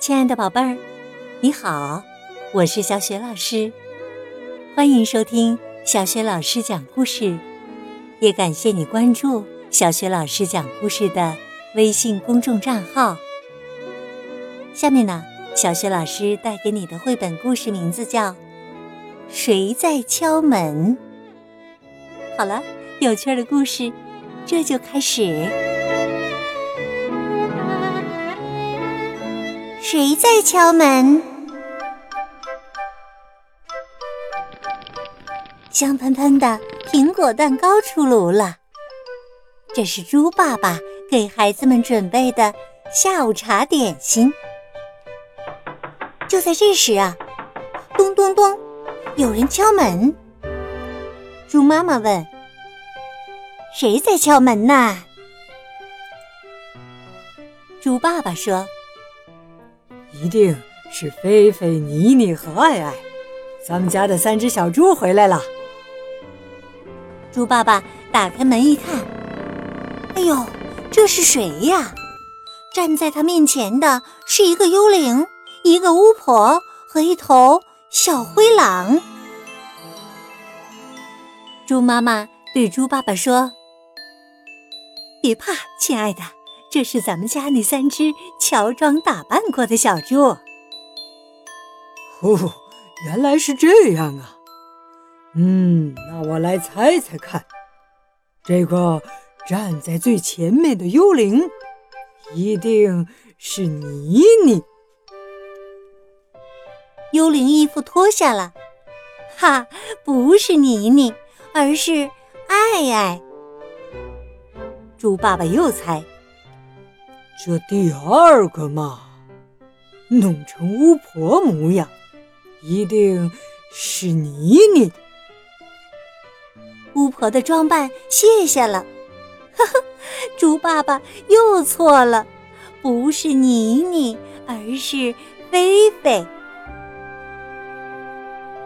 亲爱的宝贝儿，你好，我是小雪老师，欢迎收听小雪老师讲故事，也感谢你关注小雪老师讲故事的微信公众账号。下面呢，小雪老师带给你的绘本故事名字叫《谁在敲门》。好了，有趣的故事这就开始。谁在敲门？香喷喷的苹果蛋糕出炉了。这是猪爸爸给孩子们准备的下午茶点心。就在这时啊，咚咚咚，有人敲门。猪妈妈问：“谁在敲门呢？”猪爸爸说。一定是菲菲、妮妮和爱爱，咱们家的三只小猪回来了。猪爸爸打开门一看，哎呦，这是谁呀？站在他面前的是一个幽灵、一个巫婆和一头小灰狼。猪妈妈对猪爸爸说：“别怕，亲爱的。”这是咱们家那三只乔装打扮过的小猪。哦，原来是这样啊！嗯，那我来猜猜看，这个站在最前面的幽灵一定是妮妮。幽灵衣服脱下了，哈，不是妮妮，而是爱爱。猪爸爸又猜。这第二个嘛，弄成巫婆模样，一定是妮妮。巫婆的装扮卸下了，呵呵，猪爸爸又错了，不是妮妮，而是菲菲。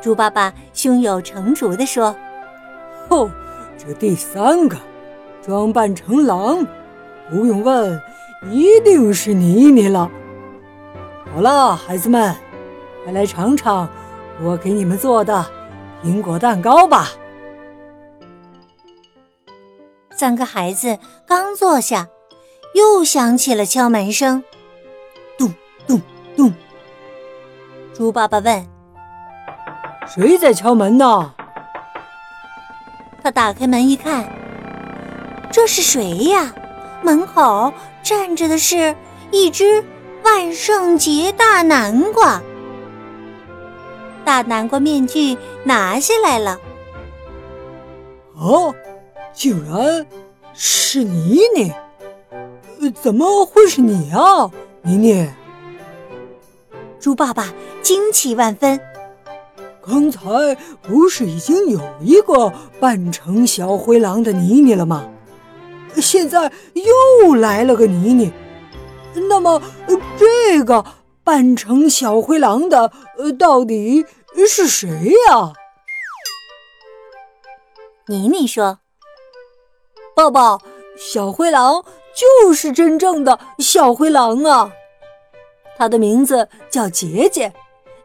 猪爸爸胸有成竹地说：“哦，这第三个，装扮成狼，不用问。”一定是妮妮了。好了，孩子们，快来尝尝我给你们做的苹果蛋糕吧。三个孩子刚坐下，又响起了敲门声，咚咚咚。猪爸爸问：“谁在敲门呢？”他打开门一看，这是谁呀？门口。站着的是一只万圣节大南瓜，大南瓜面具拿下来了。哦，竟然是妮妮！怎么会是你啊，妮妮？猪爸爸惊奇万分。刚才不是已经有一个扮成小灰狼的妮妮了吗？现在又来了个妮妮，那么这个扮成小灰狼的，呃，到底是谁呀？妮妮说：“抱抱，小灰狼就是真正的小灰狼啊，他的名字叫杰杰，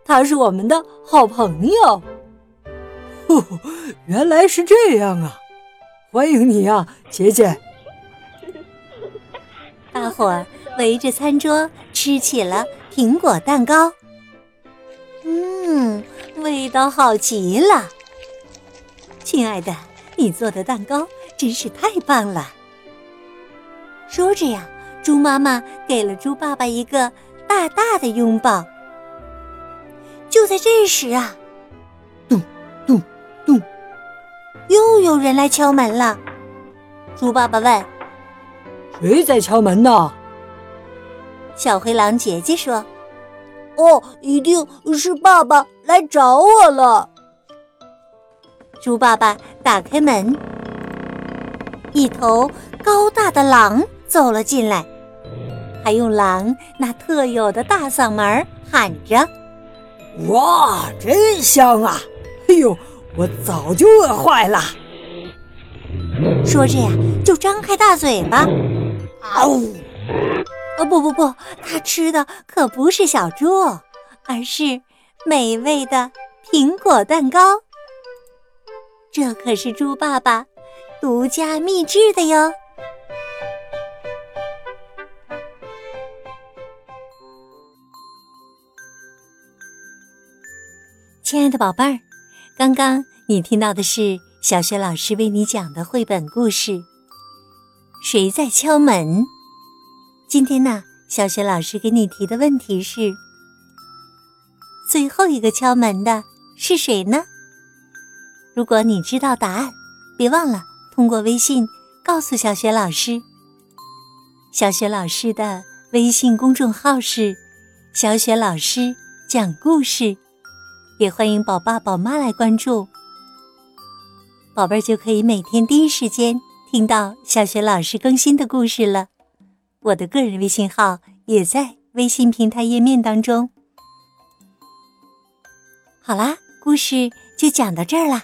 他是我们的好朋友。”哦，原来是这样啊！欢迎你呀，杰杰。大伙儿围着餐桌吃起了苹果蛋糕，嗯，味道好极了。亲爱的，你做的蛋糕真是太棒了。说着呀，猪妈妈给了猪爸爸一个大大的拥抱。就在这时啊，咚咚咚，又有人来敲门了。猪爸爸问。谁在敲门呢？小灰狼姐姐说：“哦，一定是爸爸来找我了。”猪爸爸打开门，一头高大的狼走了进来，还用狼那特有的大嗓门喊着：“哇，真香啊！哎呦，我早就饿坏了。”说着呀，就张开大嘴巴。啊呜！哦不不不，他吃的可不是小猪，而是美味的苹果蛋糕。这可是猪爸爸独家秘制的哟。亲爱的宝贝儿，刚刚你听到的是小学老师为你讲的绘本故事《谁在敲门》。今天呢，小雪老师给你提的问题是：最后一个敲门的是谁呢？如果你知道答案，别忘了通过微信告诉小雪老师。小雪老师的微信公众号是“小雪老师讲故事”。也欢迎宝爸宝妈来关注，宝贝儿就可以每天第一时间听到小学老师更新的故事了。我的个人微信号也在微信平台页面当中。好啦，故事就讲到这儿啦，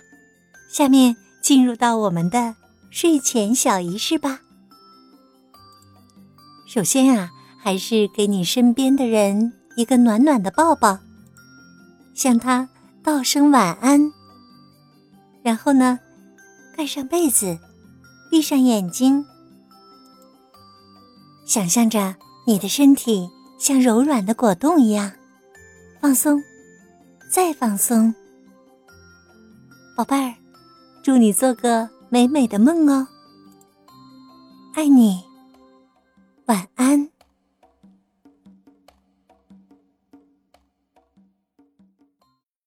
下面进入到我们的睡前小仪式吧。首先啊，还是给你身边的人一个暖暖的抱抱。向他道声晚安，然后呢，盖上被子，闭上眼睛，想象着你的身体像柔软的果冻一样放松，再放松。宝贝儿，祝你做个美美的梦哦！爱你，晚安。